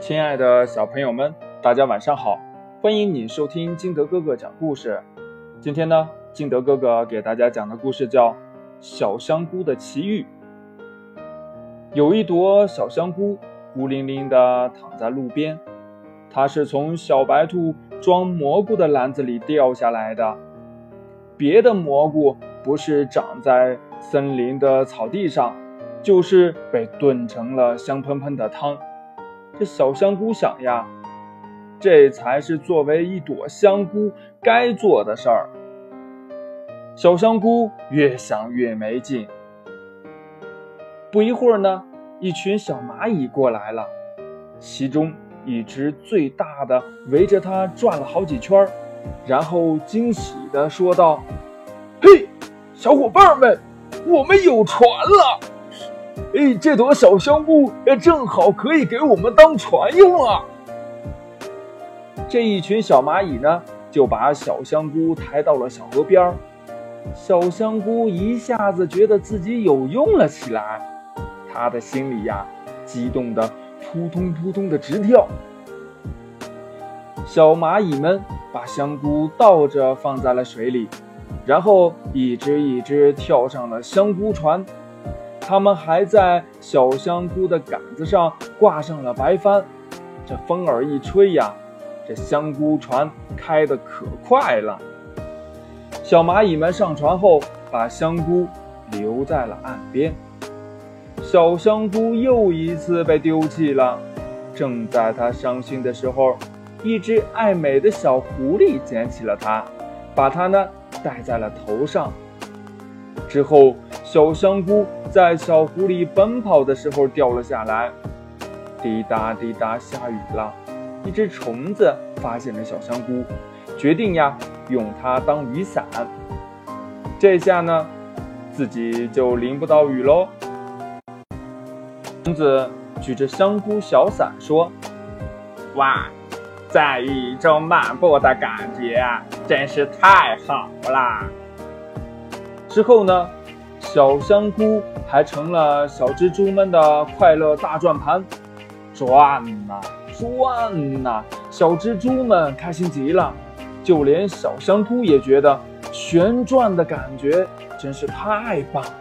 亲爱的小朋友们，大家晚上好！欢迎你收听金德哥哥讲故事。今天呢，金德哥哥给大家讲的故事叫《小香菇的奇遇》。有一朵小香菇孤零零地躺在路边，它是从小白兔装蘑菇的篮子里掉下来的。别的蘑菇不是长在森林的草地上，就是被炖成了香喷喷的汤。这小香菇想呀，这才是作为一朵香菇该做的事儿。小香菇越想越没劲。不一会儿呢，一群小蚂蚁过来了，其中一只最大的围着它转了好几圈，然后惊喜地说道：“嘿，小伙伴们，我们有船了！”哎，这朵小香菇正好可以给我们当船用啊！这一群小蚂蚁呢，就把小香菇抬到了小河边儿。小香菇一下子觉得自己有用了起来，它的心里呀，激动的扑通扑通的直跳。小蚂蚁们把香菇倒着放在了水里，然后一只一只跳上了香菇船。他们还在小香菇的杆子上挂上了白帆，这风儿一吹呀，这香菇船开得可快了。小蚂蚁们上船后，把香菇留在了岸边。小香菇又一次被丢弃了。正在它伤心的时候，一只爱美的小狐狸捡起了它，把它呢戴在了头上。之后，小香菇在小湖里奔跑的时候掉了下来，滴答滴答，下雨了。一只虫子发现了小香菇，决定呀用它当雨伞。这下呢，自己就淋不到雨喽。虫子举着香菇小伞说：“哇，在雨中漫步的感觉啊真是太好啦。”之后呢，小香菇还成了小蜘蛛们的快乐大转盘，转呐转呐，小蜘蛛们开心极了，就连小香菇也觉得旋转的感觉真是太棒了。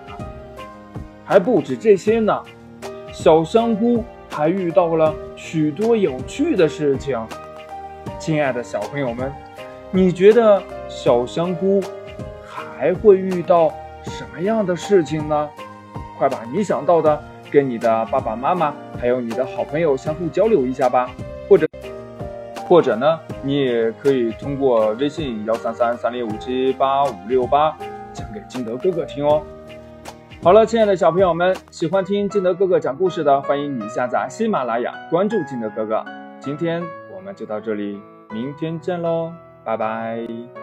还不止这些呢，小香菇还遇到了许多有趣的事情。亲爱的小朋友们，你觉得小香菇？还会遇到什么样的事情呢？快把你想到的跟你的爸爸妈妈还有你的好朋友相互交流一下吧，或者或者呢，你也可以通过微信幺三三三零五七八五六八讲给金德哥哥听哦。好了，亲爱的小朋友们，喜欢听金德哥哥讲故事的，欢迎你下载喜马拉雅，关注金德哥哥。今天我们就到这里，明天见喽，拜拜。